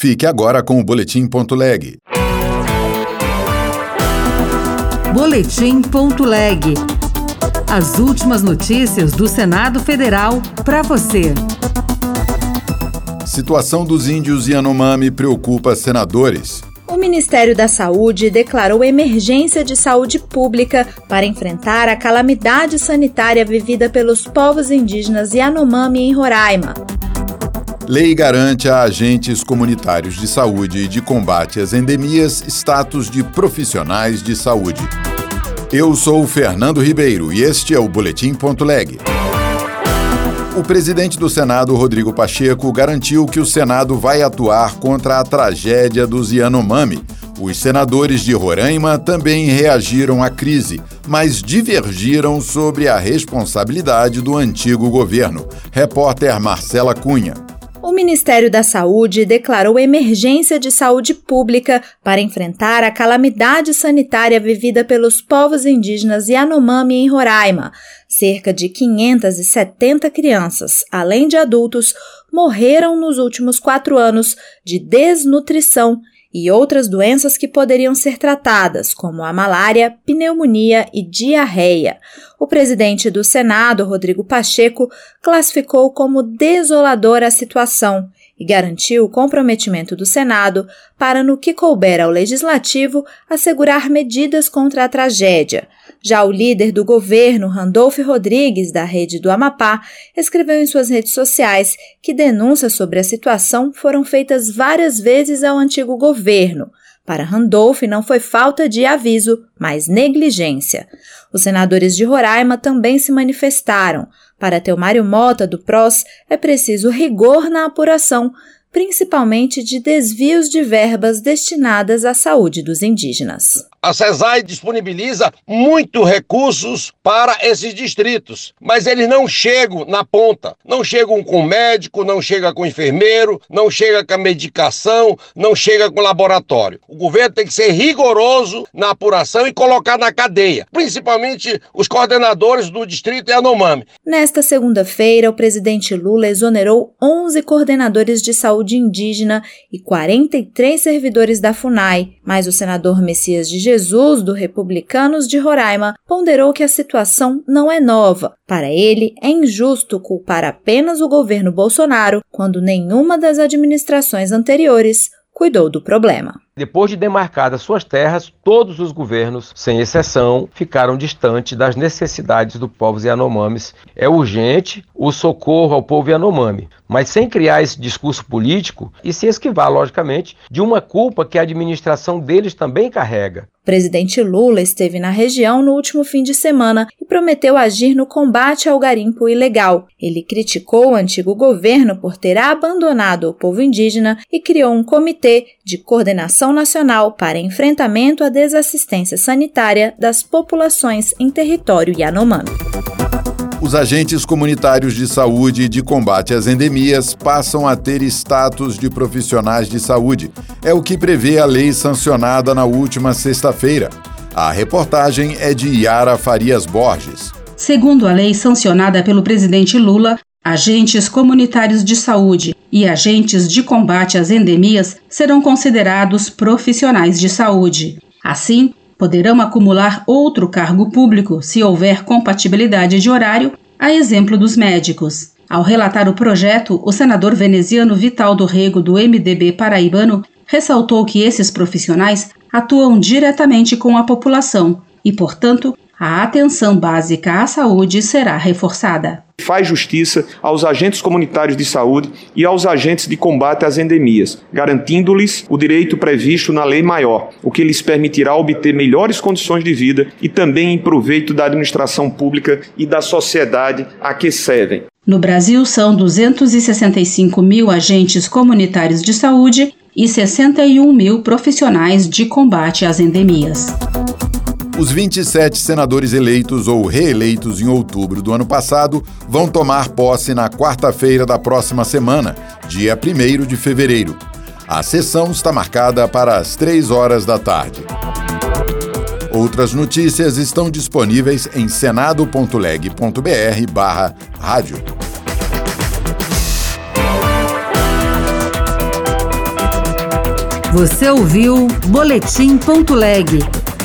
Fique agora com o Boletim.leg. Boletim.leg. As últimas notícias do Senado Federal para você. Situação dos índios Yanomami preocupa senadores. O Ministério da Saúde declarou emergência de saúde pública para enfrentar a calamidade sanitária vivida pelos povos indígenas Yanomami em Roraima. Lei garante a agentes comunitários de saúde e de combate às endemias status de profissionais de saúde. Eu sou Fernando Ribeiro e este é o Boletim.leg. O presidente do Senado, Rodrigo Pacheco, garantiu que o Senado vai atuar contra a tragédia dos Yanomami. Os senadores de Roraima também reagiram à crise, mas divergiram sobre a responsabilidade do antigo governo. Repórter Marcela Cunha. O Ministério da Saúde declarou emergência de saúde pública para enfrentar a calamidade sanitária vivida pelos povos indígenas Yanomami em Roraima. Cerca de 570 crianças, além de adultos, morreram nos últimos quatro anos de desnutrição e outras doenças que poderiam ser tratadas, como a malária, pneumonia e diarreia. O presidente do Senado, Rodrigo Pacheco, classificou como desoladora a situação e garantiu o comprometimento do Senado para, no que couber ao Legislativo, assegurar medidas contra a tragédia. Já o líder do governo, Randolph Rodrigues, da rede do Amapá, escreveu em suas redes sociais que denúncias sobre a situação foram feitas várias vezes ao antigo governo. Para Randolph, não foi falta de aviso, mas negligência. Os senadores de Roraima também se manifestaram. Para Teomário Mota, do PROS, é preciso rigor na apuração, principalmente de desvios de verbas destinadas à saúde dos indígenas. A CESAI disponibiliza muito recursos para esses distritos, mas eles não chegam na ponta. Não chegam com médico, não chega com enfermeiro, não chega com a medicação, não chega com laboratório. O governo tem que ser rigoroso na apuração e colocar na cadeia, principalmente os coordenadores do distrito Yanomami. Nesta segunda-feira, o presidente Lula exonerou 11 coordenadores de saúde indígena e 43 servidores da FUNAI, mas o senador Messias de Jesus, do Republicanos de Roraima, ponderou que a situação não é nova. Para ele, é injusto culpar apenas o governo Bolsonaro quando nenhuma das administrações anteriores cuidou do problema. Depois de demarcadas suas terras, todos os governos, sem exceção, ficaram distantes das necessidades do povo Yanomamis. É urgente o socorro ao povo Yanomami, mas sem criar esse discurso político e se esquivar, logicamente, de uma culpa que a administração deles também carrega. Presidente Lula esteve na região no último fim de semana e prometeu agir no combate ao garimpo ilegal. Ele criticou o antigo governo por ter abandonado o povo indígena e criou um comitê de coordenação nacional para enfrentamento à desassistência sanitária das populações em território Yanomami. Os agentes comunitários de saúde e de combate às endemias passam a ter status de profissionais de saúde. É o que prevê a lei sancionada na última sexta-feira. A reportagem é de Yara Farias Borges. Segundo a lei sancionada pelo presidente Lula, agentes comunitários de saúde e agentes de combate às endemias serão considerados profissionais de saúde. Assim, poderão acumular outro cargo público se houver compatibilidade de horário, a exemplo dos médicos. Ao relatar o projeto, o senador veneziano Vital do Rego, do MDB paraibano, ressaltou que esses profissionais atuam diretamente com a população e, portanto, a atenção básica à saúde será reforçada. Faz justiça aos agentes comunitários de saúde e aos agentes de combate às endemias, garantindo-lhes o direito previsto na lei maior, o que lhes permitirá obter melhores condições de vida e também em proveito da administração pública e da sociedade a que servem. No Brasil, são 265 mil agentes comunitários de saúde e 61 mil profissionais de combate às endemias. Os 27 senadores eleitos ou reeleitos em outubro do ano passado vão tomar posse na quarta-feira da próxima semana, dia 1 de fevereiro. A sessão está marcada para as 3 horas da tarde. Outras notícias estão disponíveis em senado.leg.br/rádio. Você ouviu Boletim.leg.